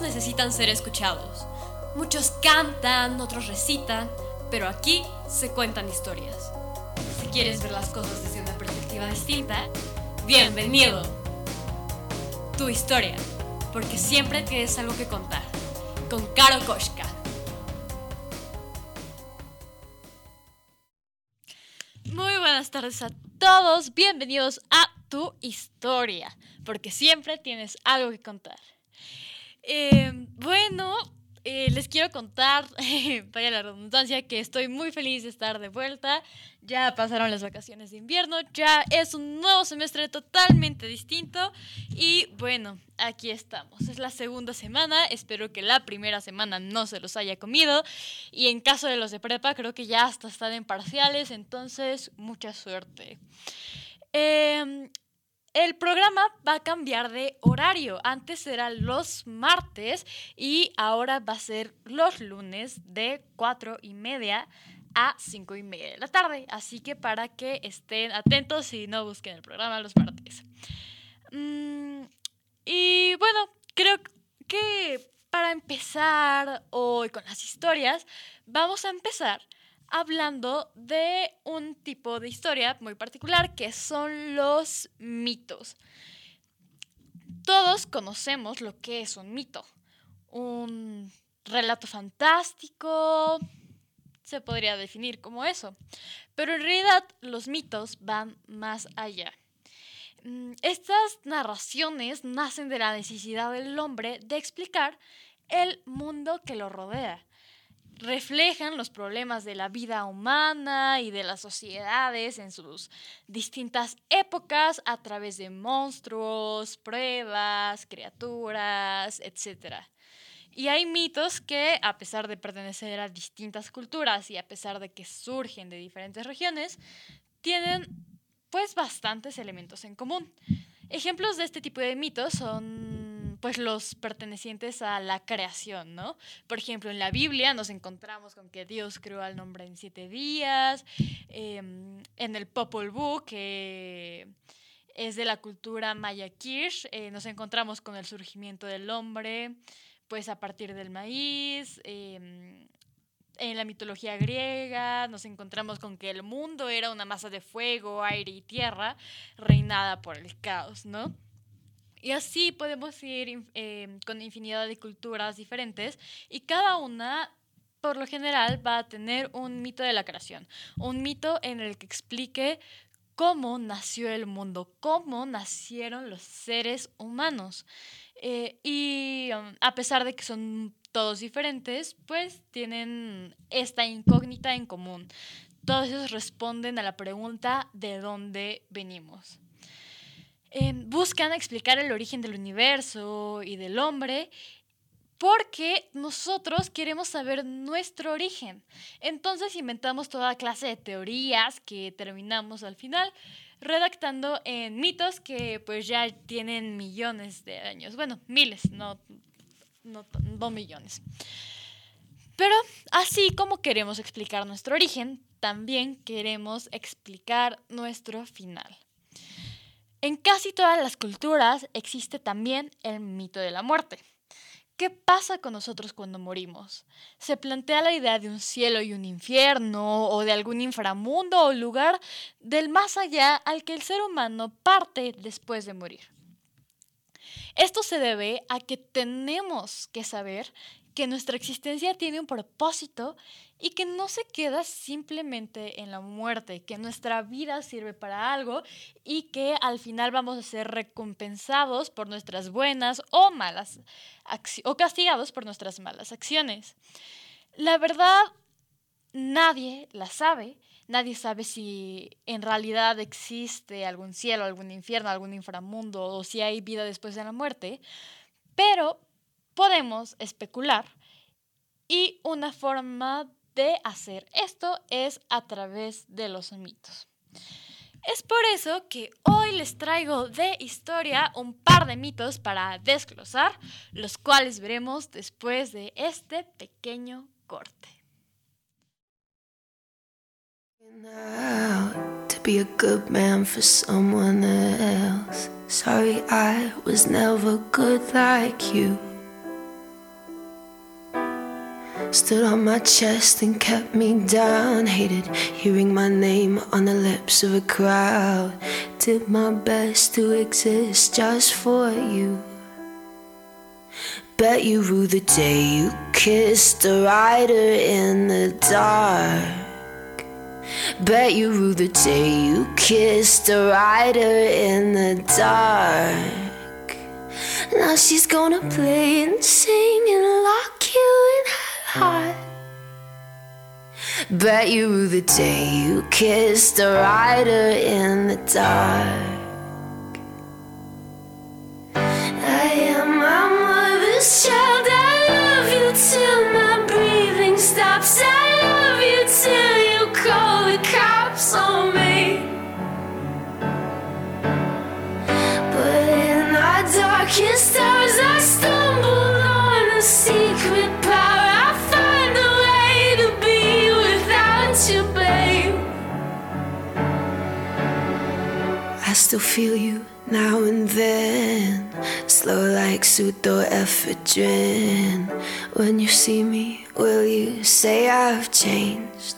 necesitan ser escuchados. Muchos cantan, otros recitan, pero aquí se cuentan historias. Si quieres ver las cosas desde una perspectiva distinta, bienvenido. Tu historia, porque siempre tienes algo que contar. Con Caro Koshka. Muy buenas tardes a todos, bienvenidos a tu historia, porque siempre tienes algo que contar. Eh, bueno, eh, les quiero contar, vaya la redundancia, que estoy muy feliz de estar de vuelta. Ya pasaron las vacaciones de invierno, ya es un nuevo semestre totalmente distinto. Y bueno, aquí estamos. Es la segunda semana, espero que la primera semana no se los haya comido. Y en caso de los de prepa, creo que ya hasta están en parciales, entonces mucha suerte. Eh, el programa va a cambiar de horario. Antes era los martes y ahora va a ser los lunes de 4 y media a 5 y media de la tarde. Así que para que estén atentos y no busquen el programa los martes. Mm, y bueno, creo que para empezar hoy con las historias, vamos a empezar hablando de un tipo de historia muy particular que son los mitos. Todos conocemos lo que es un mito. Un relato fantástico, se podría definir como eso. Pero en realidad los mitos van más allá. Mm, estas narraciones nacen de la necesidad del hombre de explicar el mundo que lo rodea reflejan los problemas de la vida humana y de las sociedades en sus distintas épocas a través de monstruos, pruebas, criaturas, etc. Y hay mitos que, a pesar de pertenecer a distintas culturas y a pesar de que surgen de diferentes regiones, tienen pues bastantes elementos en común. Ejemplos de este tipo de mitos son pues los pertenecientes a la creación, ¿no? Por ejemplo, en la Biblia nos encontramos con que Dios creó al hombre en siete días, em, en el Popol Vuh, que es de la cultura maya Kirsch, eh, nos encontramos con el surgimiento del hombre, pues a partir del maíz, em, en la mitología griega nos encontramos con que el mundo era una masa de fuego, aire y tierra reinada por el caos, ¿no? Y así podemos ir em, con infinidad de culturas diferentes y cada una, por lo general, va a tener un mito de la creación, un mito en el que explique cómo nació el mundo, cómo nacieron los seres humanos. Eh, y um, a pesar de que son todos diferentes, pues tienen esta incógnita en común. Todos ellos responden a la pregunta de dónde venimos. Buscan explicar el origen del universo y del hombre porque nosotros queremos saber nuestro origen. Entonces inventamos toda clase de teorías que terminamos al final redactando en mitos que pues ya tienen millones de años. Bueno, miles, no, no, no millones. Pero así como queremos explicar nuestro origen, también queremos explicar nuestro final. En casi todas las culturas existe también el mito de la muerte. ¿Qué pasa con nosotros cuando morimos? Se plantea la idea de un cielo y un infierno, o de algún inframundo o lugar del más allá al que el ser humano parte después de morir. Esto se debe a que tenemos que saber que nuestra existencia tiene un propósito y que no se queda simplemente en la muerte, que nuestra vida sirve para algo y que al final vamos a ser recompensados por nuestras buenas o malas o castigados por nuestras malas acciones. La verdad, nadie la sabe. Nadie sabe si en realidad existe algún cielo, algún infierno, algún inframundo o si hay vida después de la muerte, pero podemos especular y una forma de hacer esto es a través de los mitos. Es por eso que hoy les traigo de historia un par de mitos para desglosar, los cuales veremos después de este pequeño corte. Stood on my chest and kept me down. Hated hearing my name on the lips of a crowd. Did my best to exist just for you. Bet you rue the day you kissed a rider in the dark. Bet you rue the day you kissed a rider in the dark. Now she's gonna play and sing and lock you in heart. Bet you the day you kissed a rider in the dark. I am my mother's child. I love you till my breathing stops. Still feel you now and then, slow like pseudoephedrine. When you see me, will you say I've changed?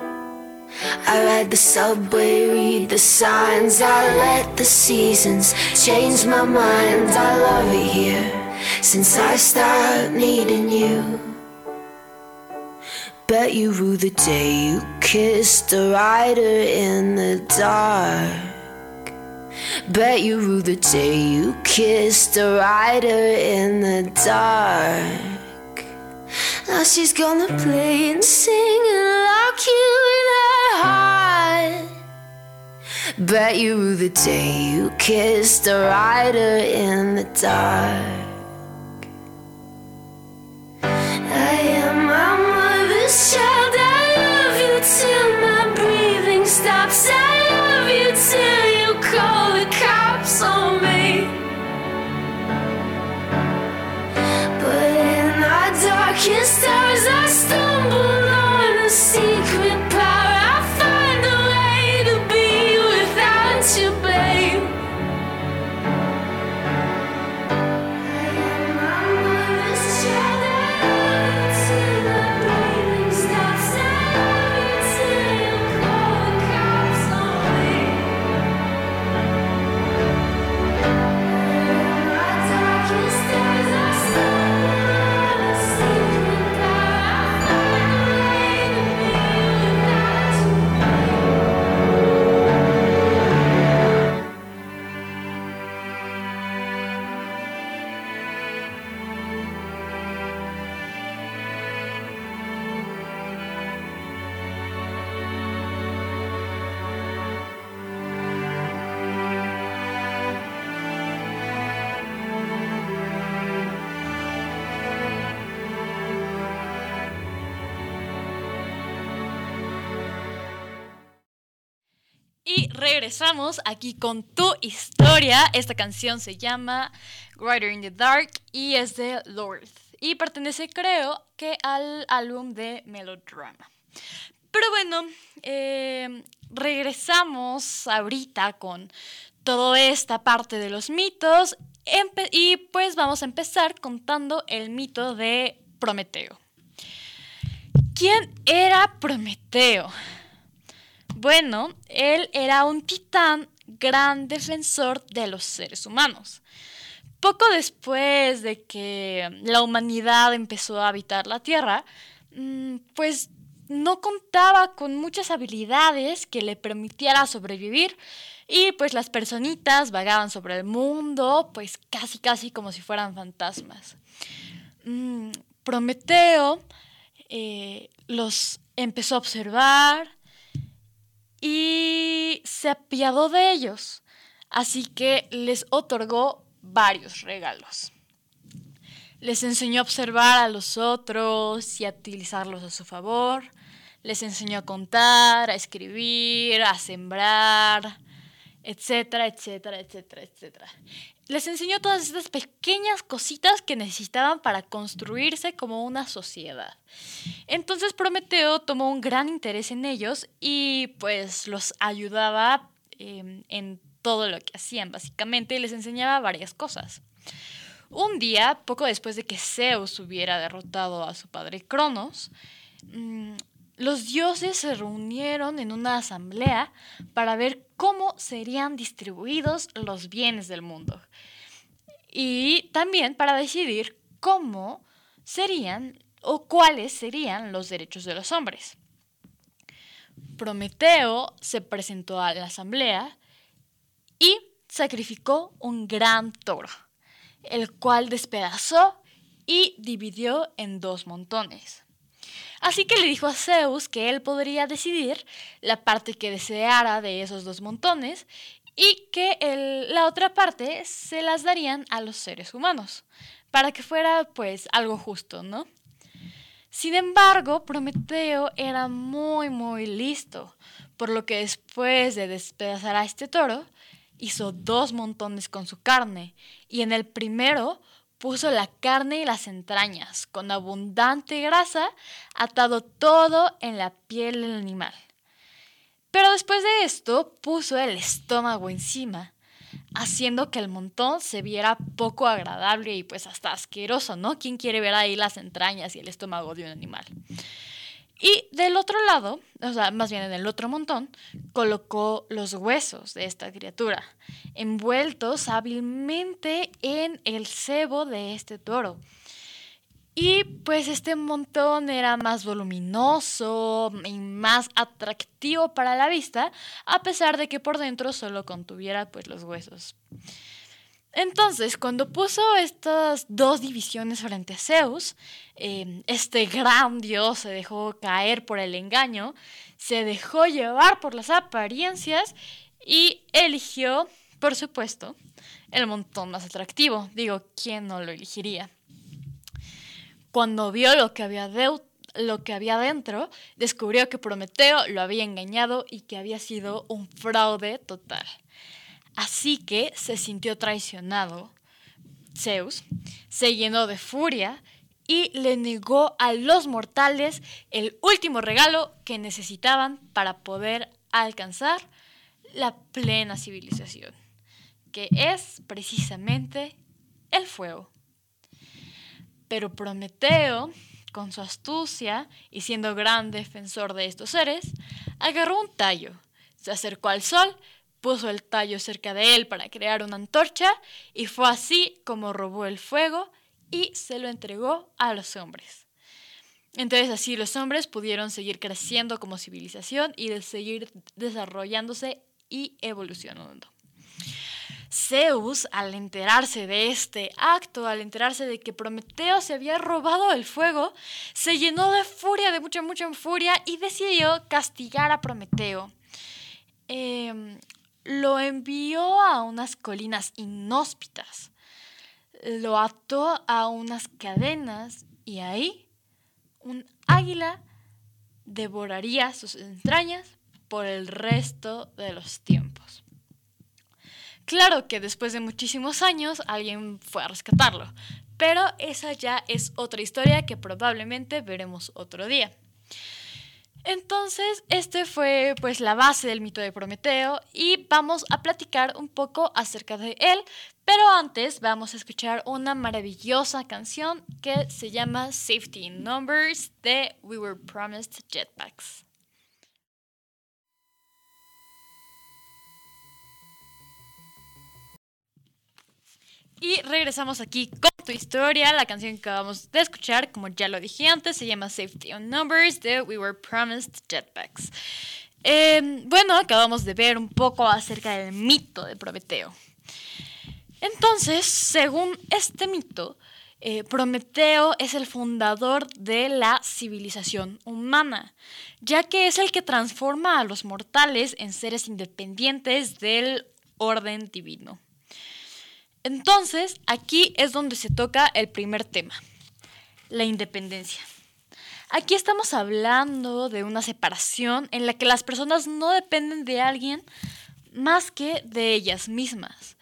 I ride the subway, read the signs. I let the seasons change my mind. I love it here since I start needing you. Bet you rue the day you kissed a rider in the dark. Bet you rue the day you kissed a rider in the dark. Now she's gonna play and sing and lock you in her heart. Bet you rue the day you kissed a rider in the dark. Child. I love you till my breathing stops. I love you till you call the cops on me. But in our darkest regresamos aquí con tu historia. Esta canción se llama Rider in the Dark y es de Lord. Y pertenece, creo, que al álbum de Melodrama. Pero bueno, eh, regresamos ahorita con toda esta parte de los mitos. Y pues vamos a empezar contando el mito de Prometeo. ¿Quién era Prometeo? Bueno, él era un titán gran defensor de los seres humanos. Poco después de que la humanidad empezó a habitar la Tierra, mm, pues no contaba con muchas habilidades que le permitiera sobrevivir y pues las personitas vagaban sobre el mundo, pues casi casi como si fueran fantasmas. Mm, Prometeo eh, los empezó a observar y se apiadó de ellos, así que les otorgó varios regalos. Les enseñó a observar a los otros y a utilizarlos a su favor. Les enseñó a contar, a escribir, a sembrar, etcétera, etcétera, etcétera, etcétera. Les enseñó todas estas pequeñas cositas que necesitaban para construirse como una sociedad. Entonces Prometeo tomó un gran interés en ellos y pues los ayudaba eh, en todo lo que hacían básicamente y les enseñaba varias cosas. Un día, poco después de que Zeus hubiera derrotado a su padre Cronos, mm, los dioses se reunieron en una asamblea para ver cómo serían distribuidos los bienes del mundo y también para decidir cómo serían o cuáles serían los derechos de los hombres. Prometeo se presentó a la asamblea y sacrificó un gran toro, el cual despedazó y dividió en dos montones. Así que le dijo a Zeus que él podría decidir la parte que deseara de esos dos montones y que la otra parte se las darían a los seres humanos, para que fuera pues algo justo, ¿no? Sin embargo, Prometeo era muy, muy listo, por lo que después de despedazar a este toro, hizo dos montones con su carne, y en el primero puso la carne y las entrañas, con abundante grasa, atado todo en la piel del animal. Pero después de esto puso el estómago encima, haciendo que el montón se viera poco agradable y pues hasta asqueroso, ¿no? ¿Quién quiere ver ahí las entrañas y el estómago de un animal? Y del otro lado, o sea, más bien en el otro montón, colocó los huesos de esta criatura, envueltos hábilmente en el cebo de este toro. Y pues este montón era más voluminoso y más atractivo para la vista, a pesar de que por dentro solo contuviera pues los huesos. Entonces, cuando puso estas dos divisiones frente a Zeus, em, este gran dios se dejó caer por el engaño, se dejó llevar por las apariencias y eligió, por supuesto, el montón más atractivo. Digo, ¿quién no lo elegiría? Cuando vio lo que había lo que había dentro, descubrió que Prometeo lo había engañado y que había sido un fraude total. Así que se sintió traicionado. Zeus se llenó de furia y le negó a los mortales el último regalo que necesitaban para poder alcanzar la plena civilización, que es precisamente el fuego. Pero Prometeo, con su astucia y siendo gran defensor de estos seres, agarró un tallo, se acercó al sol puso el tallo cerca de él para crear una antorcha y fue así como robó el fuego y se lo entregó a los hombres. Entonces así los hombres pudieron seguir creciendo como civilización y de seguir desarrollándose y evolucionando. Zeus, al enterarse de este acto, al enterarse de que Prometeo se había robado el fuego, se llenó de furia, de mucha, mucha furia, y decidió castigar a Prometeo. Eh, lo envió a unas colinas inhóspitas, lo ató a unas cadenas y ahí un águila devoraría sus entrañas por el resto de los tiempos. Claro que después de muchísimos años alguien fue a rescatarlo, pero esa ya es otra historia que probablemente veremos otro día. Entonces, este fue pues la base del mito de Prometeo y vamos a platicar un poco acerca de él, pero antes vamos a escuchar una maravillosa canción que se llama Safety in Numbers de We Were Promised Jetpacks. Y regresamos aquí con tu historia. La canción que acabamos de escuchar, como ya lo dije antes, se llama Safety on Numbers de We Were Promised Jetpacks. Em, bueno, acabamos de ver un poco acerca del mito de Prometeo. Entonces, según este mito, eh, Prometeo es el fundador de la civilización humana, ya que es el que transforma a los mortales en seres independientes del orden divino. Entonces, aquí es donde se toca el primer tema, la independencia. Aquí estamos hablando de una separación en la que las personas no dependen de alguien más que de ellas mismas.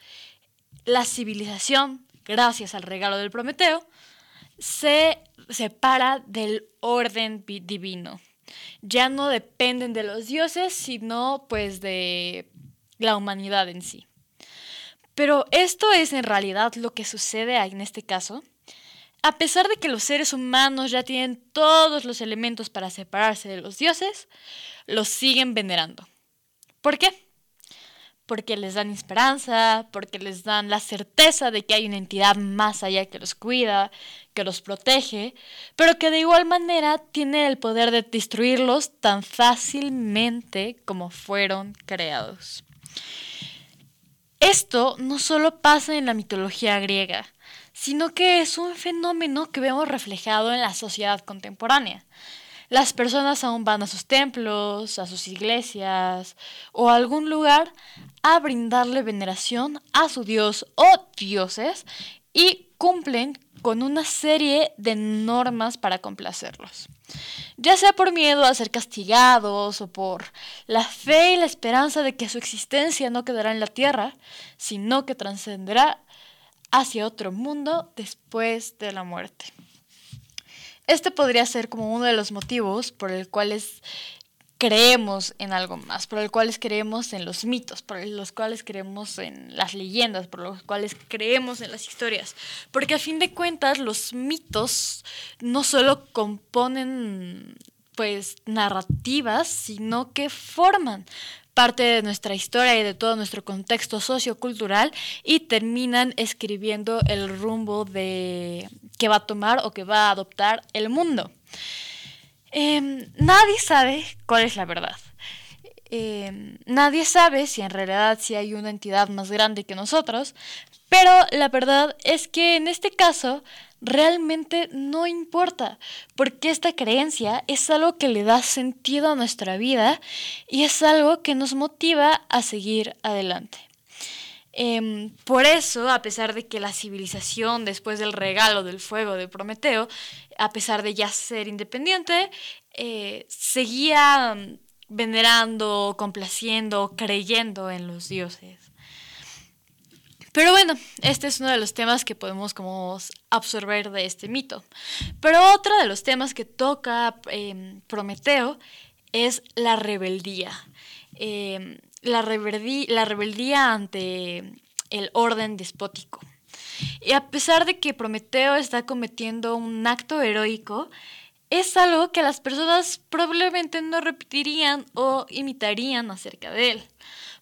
La civilización, gracias al regalo del Prometeo, se separa del orden divino. Ya no dependen de los dioses, sino pues de la humanidad en sí. Pero esto es en realidad lo que sucede en este caso. A pesar de que los seres humanos ya tienen todos los elementos para separarse de los dioses, los siguen venerando. ¿Por qué? Porque les dan esperanza, porque les dan la certeza de que hay una entidad más allá que los cuida, que los protege, pero que de igual manera tiene el poder de destruirlos tan fácilmente como fueron creados. Esto no solo pasa en la mitología griega, sino que es un fenómeno que vemos reflejado en la sociedad contemporánea. Las personas aún van a sus templos, a sus iglesias o a algún lugar a brindarle veneración a su dios o dioses y cumplen con una serie de normas para complacerlos. Ya sea por miedo a ser castigados o por la fe y la esperanza de que su existencia no quedará en la tierra, sino que trascenderá hacia otro mundo después de la muerte. Este podría ser como uno de los motivos por el cuales creemos en algo más, por el cuales creemos en los mitos, por los cuales creemos en las leyendas, por los cuales creemos en las historias. Porque a fin de cuentas los mitos no solo componen pues narrativas, sino que forman parte de nuestra historia y de todo nuestro contexto sociocultural y terminan escribiendo el rumbo de que va a tomar o que va a adoptar el mundo. Em, nadie sabe cuál es la verdad. Em, nadie sabe si en realidad si hay una entidad más grande que nosotros, pero la verdad es que en este caso realmente no importa, porque esta creencia es algo que le da sentido a nuestra vida y es algo que nos motiva a seguir adelante. Em, por eso, a pesar de que la civilización, después del regalo del fuego de Prometeo, a pesar de ya ser independiente, eh, seguía venerando, complaciendo, creyendo en los dioses. Pero bueno, este es uno de los temas que podemos como absorber de este mito. Pero otro de los temas que toca em, Prometeo es la rebeldía. Em, la, la rebeldía ante el orden despótico. Y a pesar de que Prometeo está cometiendo un acto heroico, es algo que las personas probablemente no repetirían o imitarían acerca de él.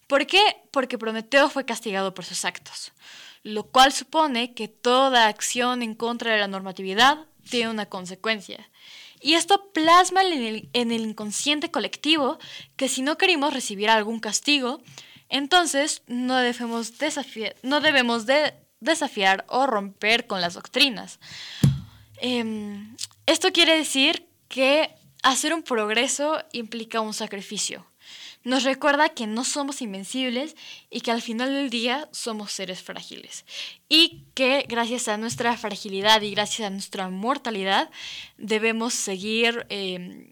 ¿Por qué? Porque Prometeo fue castigado por sus actos, lo cual supone que toda acción en contra de la normatividad tiene una consecuencia. Y esto plasma en el, en el inconsciente colectivo que si no queremos recibir algún castigo, entonces no debemos, no debemos de desafiar o romper con las doctrinas. Em, esto quiere decir que hacer un progreso implica un sacrificio nos recuerda que no somos invencibles y que al final del día somos seres frágiles. Y que gracias a nuestra fragilidad y gracias a nuestra mortalidad debemos seguir eh,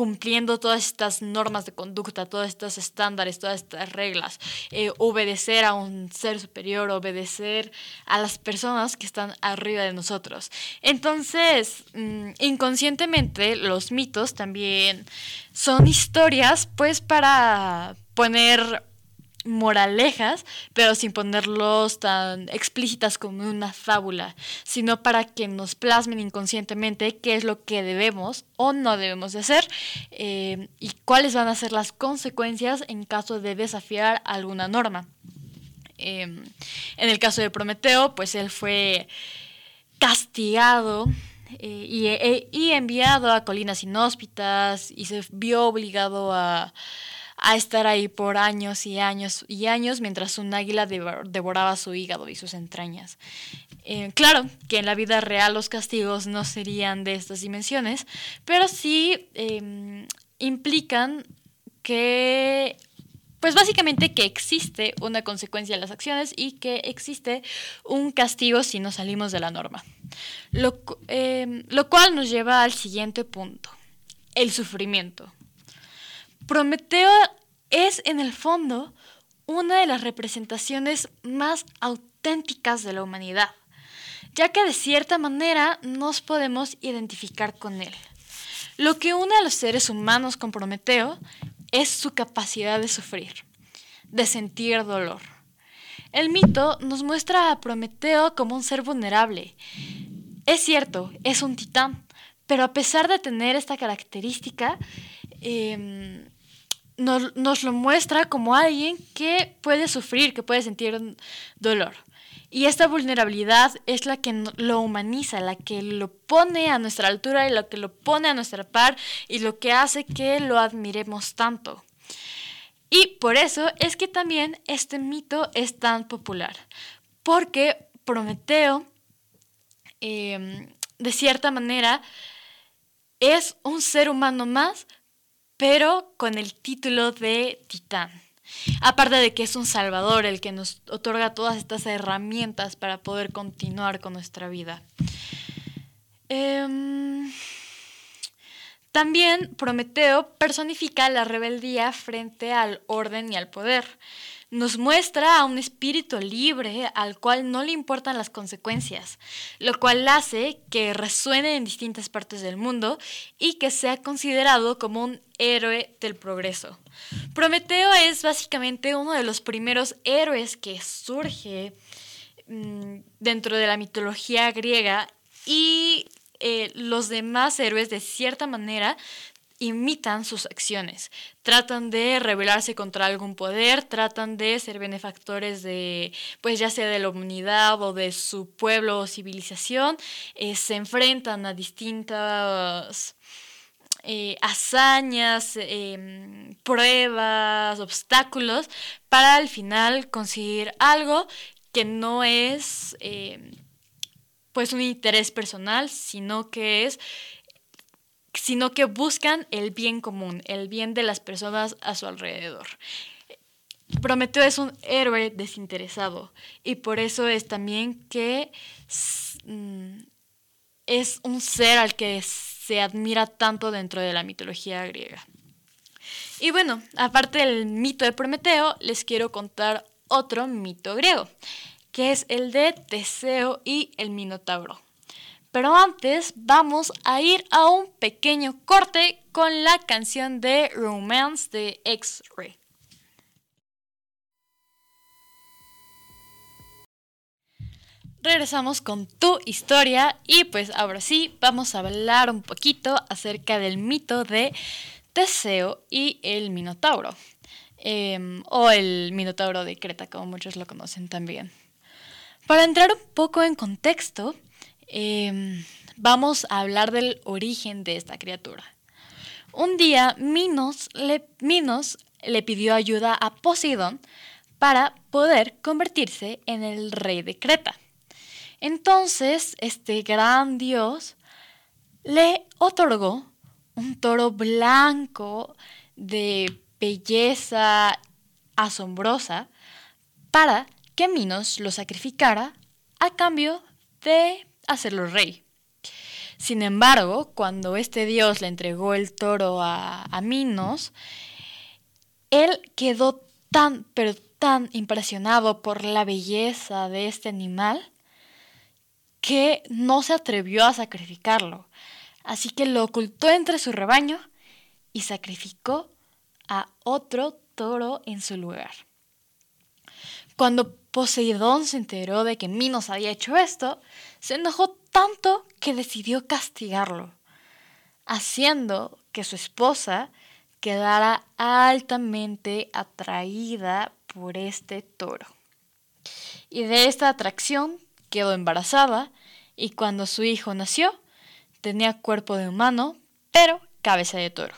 cumpliendo todas estas normas de conducta, todos estos estándares, todas estas reglas, eh, obedecer a un ser superior, obedecer a las personas que están arriba de nosotros. Entonces, mm, inconscientemente, los mitos también son historias, pues, para poner moralejas, pero sin ponerlos tan explícitas como una fábula, sino para que nos plasmen inconscientemente qué es lo que debemos o no debemos de hacer eh, y cuáles van a ser las consecuencias en caso de desafiar alguna norma. Em, en el caso de Prometeo, pues él fue castigado eh, y, y enviado a colinas inhóspitas y se vio obligado a a estar ahí por años y años y años mientras un águila devoraba su hígado y sus entrañas. Eh, claro que en la vida real los castigos no serían de estas dimensiones, pero sí em, implican que, pues básicamente que existe una consecuencia de las acciones y que existe un castigo si no salimos de la norma. Lo, em, lo cual nos lleva al siguiente punto, el sufrimiento. Prometeo es en el fondo una de las representaciones más auténticas de la humanidad, ya que de cierta manera nos podemos identificar con él. Lo que une a los seres humanos con Prometeo es su capacidad de sufrir, de sentir dolor. El mito nos muestra a Prometeo como un ser vulnerable. Es cierto, es un titán, pero a pesar de tener esta característica, em, nos, lo muestra como alguien que puede sufrir, que puede sentir dolor. Y esta vulnerabilidad es la que lo humaniza, la que lo pone a nuestra altura y lo que lo pone a nuestra par y lo que hace que lo admiremos tanto. Y por eso es que también este mito es tan popular, porque Prometeo, em, de cierta manera, es un ser humano más, pero con el título de titán. Aparte de que es un salvador el que nos otorga todas estas herramientas para poder continuar con nuestra vida. Em, también Prometeo personifica la rebeldía frente al orden y al poder nos muestra a un espíritu libre al cual no le importan las consecuencias, lo cual hace que resuene en distintas partes del mundo y que sea considerado como un héroe del progreso. Prometeo es básicamente uno de los primeros héroes que surge mm, dentro de la mitología griega y eh, los demás héroes de cierta manera imitan sus acciones, tratan de rebelarse contra algún poder, tratan de ser benefactores de, pues ya sea de la humanidad o de su pueblo o civilización, eh, se enfrentan a distintas eh, hazañas, em, pruebas, obstáculos, para al final conseguir algo que no es em, pues un interés personal, sino que es sino que buscan el bien común, el bien de las personas a su alrededor. Prometeo es un héroe desinteresado y por eso es también que mm, es un ser al que se admira tanto dentro de la mitología griega. Y bueno, aparte del mito de Prometeo, les quiero contar otro mito griego, que es el de Teseo y el Minotauro. Pero antes vamos a ir a un pequeño corte con la canción de Romance de X-Ray. Regresamos con tu historia y pues ahora sí vamos a hablar un poquito acerca del mito de Teseo y el Minotauro. Em, o el Minotauro de Creta, como muchos lo conocen también. Para entrar un poco en contexto, Em, vamos a hablar del origen de esta criatura. Un día Minos le, Minos le pidió ayuda a Poseidón para poder convertirse en el rey de Creta. Entonces, este gran dios le otorgó un toro blanco de belleza asombrosa para que Minos lo sacrificara a cambio de hacerlo rey. Sin embargo, cuando este dios le entregó el toro a, Minos, él quedó tan, pero tan impresionado por la belleza de este animal que no se atrevió a sacrificarlo. Así que lo ocultó entre su rebaño y sacrificó a otro toro en su lugar. Cuando Poseidón se enteró de que Minos había hecho esto, se enojó tanto que decidió castigarlo, haciendo que su esposa quedara altamente atraída por este toro. Y de esta atracción quedó embarazada y cuando su hijo nació tenía cuerpo de humano, pero cabeza de toro,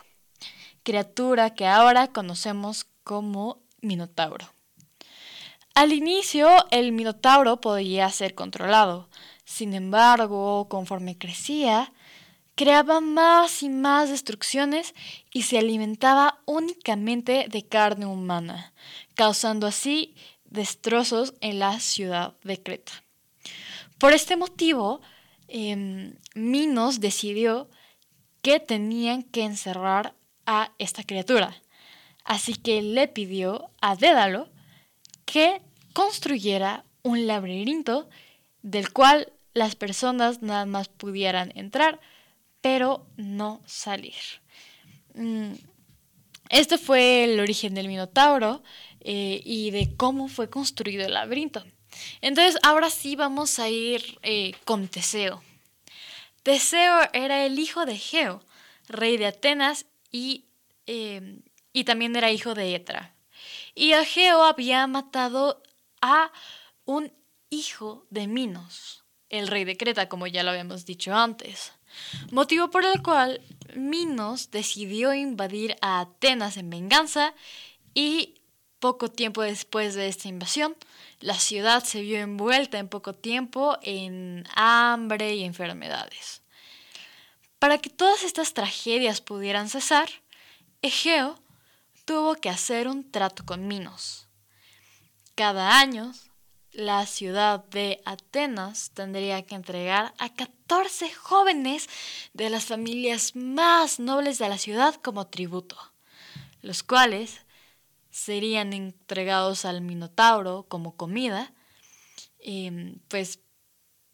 criatura que ahora conocemos como Minotauro. Al inicio el Minotauro podía ser controlado, sin embargo, conforme crecía, creaba más y más destrucciones y se alimentaba únicamente de carne humana, causando así destrozos en la ciudad de Creta. Por este motivo, em, Minos decidió que tenían que encerrar a esta criatura. Así que le pidió a Dédalo que construyera un laberinto del cual las personas nada más pudieran entrar, pero no salir. Mm, este fue el origen del Minotauro. eh, y de cómo fue construido el laberinto. Entonces, ahora sí vamos a ir eh, con Teseo. Teseo era el hijo de Geo, rey de Atenas, y, em, y también era hijo de Etra. Y Ageo había matado a un hijo de Minos, el rey de Creta, como ya lo habíamos dicho antes. Motivo por el cual Minos decidió invadir a Atenas en venganza y poco tiempo después de esta invasión, la ciudad se vio envuelta en poco tiempo en hambre y enfermedades. Para que todas estas tragedias pudieran cesar, Egeo tuvo que hacer un trato con Minos. Cada año, la ciudad de Atenas tendría que entregar a 14 jóvenes de las familias más nobles de la ciudad como tributo, los cuales serían entregados al Minotauro como comida, em, pues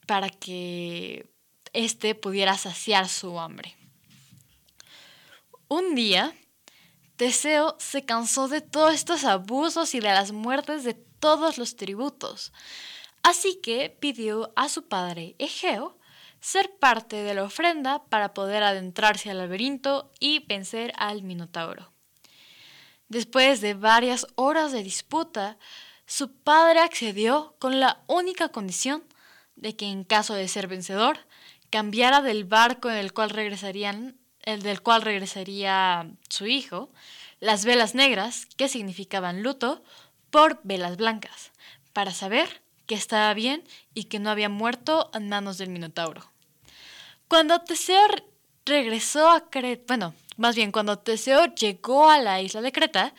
para que éste pudiera saciar su hambre. Un día, Teseo se cansó de todos estos abusos y de las muertes de todos los tributos, así que pidió a su padre Egeo ser parte de la ofrenda para poder adentrarse al laberinto y vencer al Minotauro. Después de varias horas de disputa, su padre accedió con la única condición de que en caso de ser vencedor, cambiara del barco en el cual regresarían el del cual regresaría su hijo, las velas negras, que significaban luto, por velas blancas, para saber que estaba bien y que no había muerto en manos del Minotauro. Cuando Teseo regresó a Creta, bueno, más bien cuando Teseo llegó a la isla de Creta,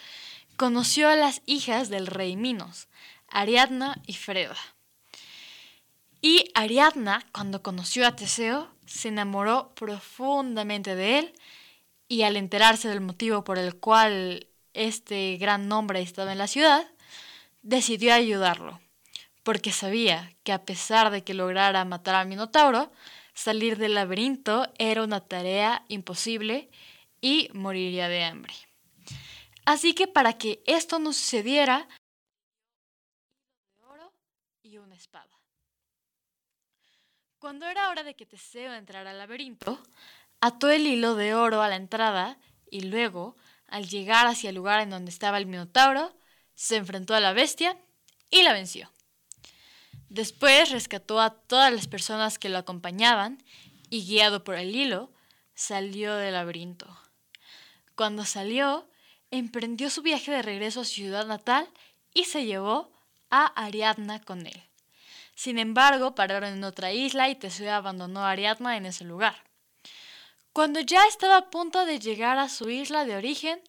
conoció a las hijas del rey Minos, Ariadna y Freda. Y Ariadna, cuando conoció a Teseo, se enamoró profundamente de él y al enterarse del motivo por el cual este gran nombre estaba en la ciudad, decidió ayudarlo, porque sabía que a pesar de que lograra matar al Minotauro, salir del laberinto era una tarea imposible y moriría de hambre. Así que para que esto no sucediera, oro y una espada. Cuando era hora de que Teseo entrara al laberinto, ató el hilo de oro a la entrada y luego, al llegar hacia el lugar en donde estaba el Minotauro, se enfrentó a la bestia y la venció. Después rescató a todas las personas que lo acompañaban y, guiado por el hilo, salió del laberinto. Cuando salió, emprendió su viaje de regreso a su ciudad natal y se llevó a Ariadna con él. Sin embargo, pararon en otra isla y Teseo abandonó a Ariadna en ese lugar. Cuando ya estaba a punto de llegar a su isla de origen,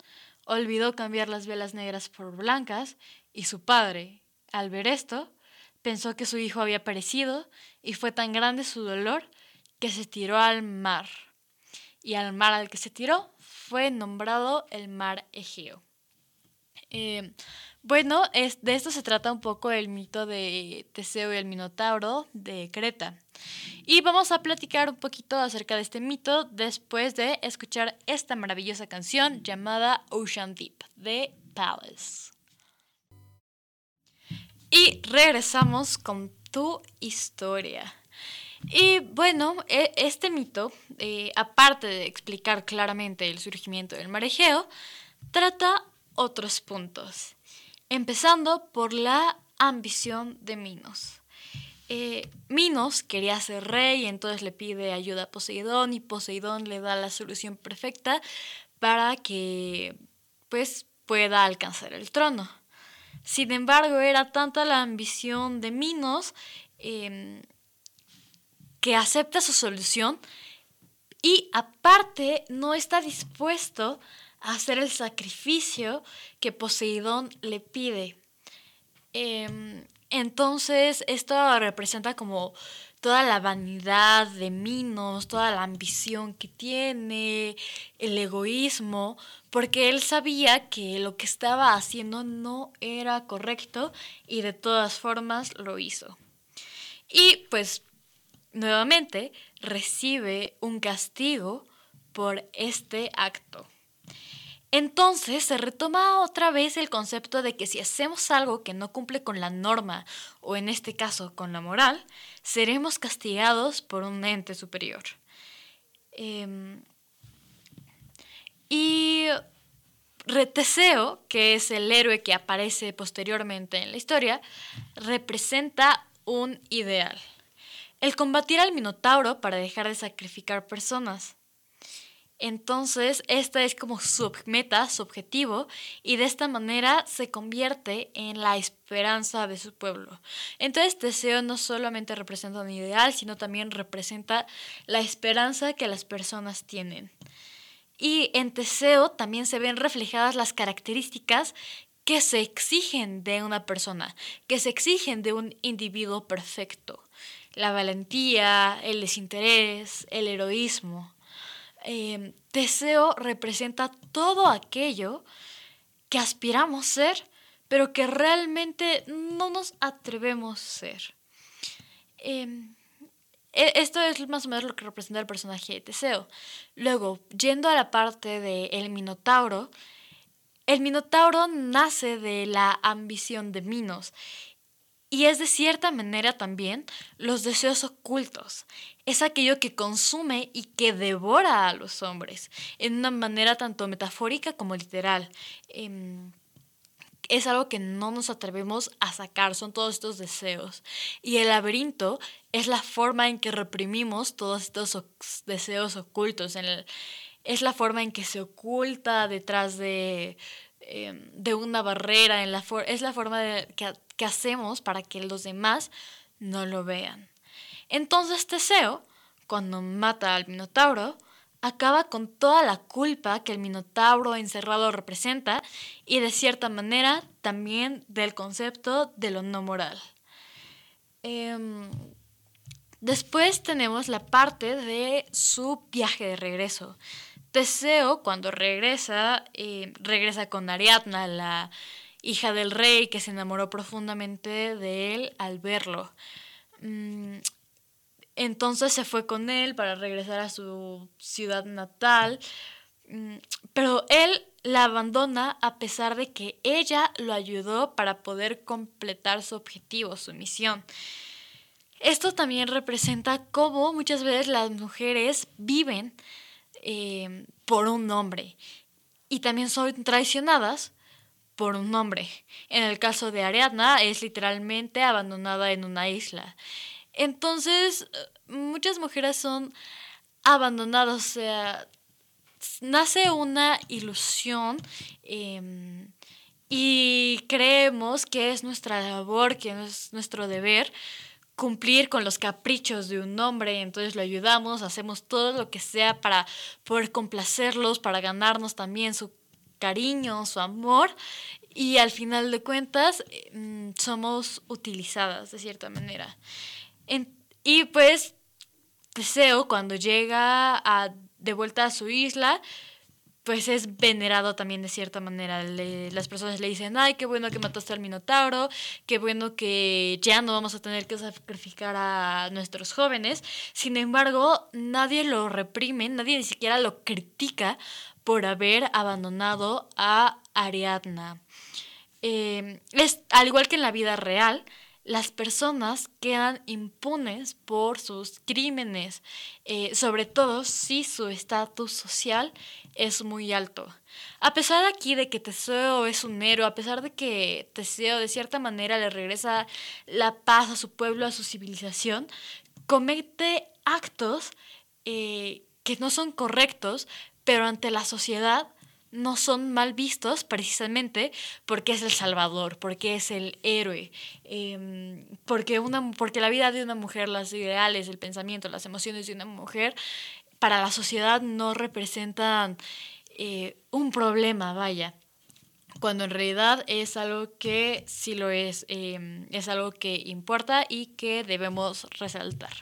olvidó cambiar las velas negras por blancas y su padre, al ver esto, pensó que su hijo había perecido y fue tan grande su dolor que se tiró al mar. Y al mar al que se tiró fue nombrado el mar Egeo. Eh, bueno, es, de esto se trata un poco el mito de Teseo y el Minotauro de Creta. Y vamos a platicar un poquito acerca de este mito después de escuchar esta maravillosa canción llamada Ocean Deep de Palace. Y regresamos con tu historia. Y bueno, e, este mito, eh, aparte de explicar claramente el surgimiento del mar Egeo, trata otros puntos empezando por la ambición de Minos. Eh, Minos quería ser rey, entonces le pide ayuda a Poseidón y Poseidón le da la solución perfecta para que pues pueda alcanzar el trono. Sin embargo, era tanta la ambición de Minos em, que acepta su solución y aparte no está dispuesto hacer el sacrificio que Poseidón le pide. Em, entonces, esto representa como toda la vanidad de Minos, toda la ambición que tiene, el egoísmo, porque él sabía que lo que estaba haciendo no era correcto y de todas formas lo hizo. Y pues, nuevamente, recibe un castigo por este acto. Entonces se retoma otra vez el concepto de que si hacemos algo que no cumple con la norma, o en este caso con la moral, seremos castigados por un ente superior. Em, y Teseo, que es el héroe que aparece posteriormente en la historia, representa un ideal. El combatir al Minotauro para dejar de sacrificar personas. Entonces, esta es como su meta, su objetivo, y de esta manera se convierte en la esperanza de su pueblo. Entonces, Teseo no solamente representa un ideal, sino también representa la esperanza que las personas tienen. Y en Teseo también se ven reflejadas las características que se exigen de una persona, que se exigen de un individuo perfecto. La valentía, el desinterés, el heroísmo. Em, Teseo representa todo aquello que aspiramos ser, pero que realmente no nos atrevemos a ser. Em, e, esto es más o menos lo que representa el personaje de Teseo. Luego, yendo a la parte del el Minotauro, el Minotauro nace de la ambición de Minos y es de cierta manera también los deseos ocultos. Es aquello que consume y que devora a los hombres, en una manera tanto metafórica como literal. Em, es algo que no nos atrevemos a sacar, son todos estos deseos. Y el laberinto es la forma en que reprimimos todos estos deseos ocultos. es la forma en que se oculta detrás de, em, de una barrera, en la es la forma que, que hacemos para que los demás no lo vean. Entonces Teseo, cuando mata al Minotauro, acaba con toda la culpa que el Minotauro encerrado representa y de cierta manera también del concepto de lo no moral. Em, después tenemos la parte de su viaje de regreso. Teseo, cuando regresa, eh, regresa con Ariadna, la hija del rey, que se enamoró profundamente de él al verlo. Mm, entonces se fue con él para regresar a su ciudad natal, mm, pero él la abandona a pesar de que ella lo ayudó para poder completar su objetivo, su misión. Esto también representa cómo muchas veces las mujeres viven eh, por un hombre y también son traicionadas por un hombre. En el caso de Ariadna es literalmente abandonada en una isla. Entonces, muchas mujeres son abandonadas, o sea, nace una ilusión em, y creemos que es nuestra labor, que es nuestro deber cumplir con los caprichos de un hombre, entonces lo ayudamos, hacemos todo lo que sea para poder complacerlos, para ganarnos también su cariño, su amor, y al final de cuentas em, somos utilizadas de cierta manera. Y pues Teseo cuando llega de vuelta a su isla, pues es venerado también de cierta manera. las personas le dicen, ay, qué bueno que mataste al Minotauro, qué bueno que ya no vamos a tener que sacrificar a nuestros jóvenes. Sin embargo, nadie lo reprime, nadie ni siquiera lo critica por haber abandonado a Ariadna. Eh, es, al igual que en la vida real, las personas quedan impunes por sus crímenes, eh, sobre todo si su estatus social es muy alto. A pesar aquí de que Teseo es un héroe, a pesar de que Teseo de cierta manera le regresa la paz a su pueblo, a su civilización, comete actos eh, que no son correctos, pero ante la sociedad no son mal vistos precisamente porque es el salvador, porque es el héroe, em, porque, una, porque la vida de una mujer, los ideales, el pensamiento, las emociones de una mujer, para la sociedad no representan eh, un problema, vaya, cuando en realidad es algo que sí lo es, em, es algo que importa y que debemos resaltar.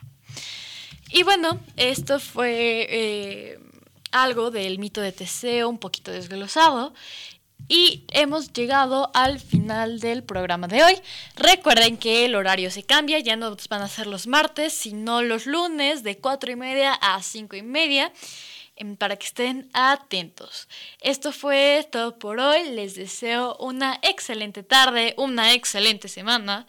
Y bueno, esto fue... Eh, algo del mito de Teseo, un poquito desglosado. Y hemos llegado al final del programa de hoy. Recuerden que el horario se cambia, ya no van a ser los martes, sino los lunes de 4 y media a 5 y media. em, para que estén atentos. Esto fue todo por hoy. Les deseo una excelente tarde, una excelente semana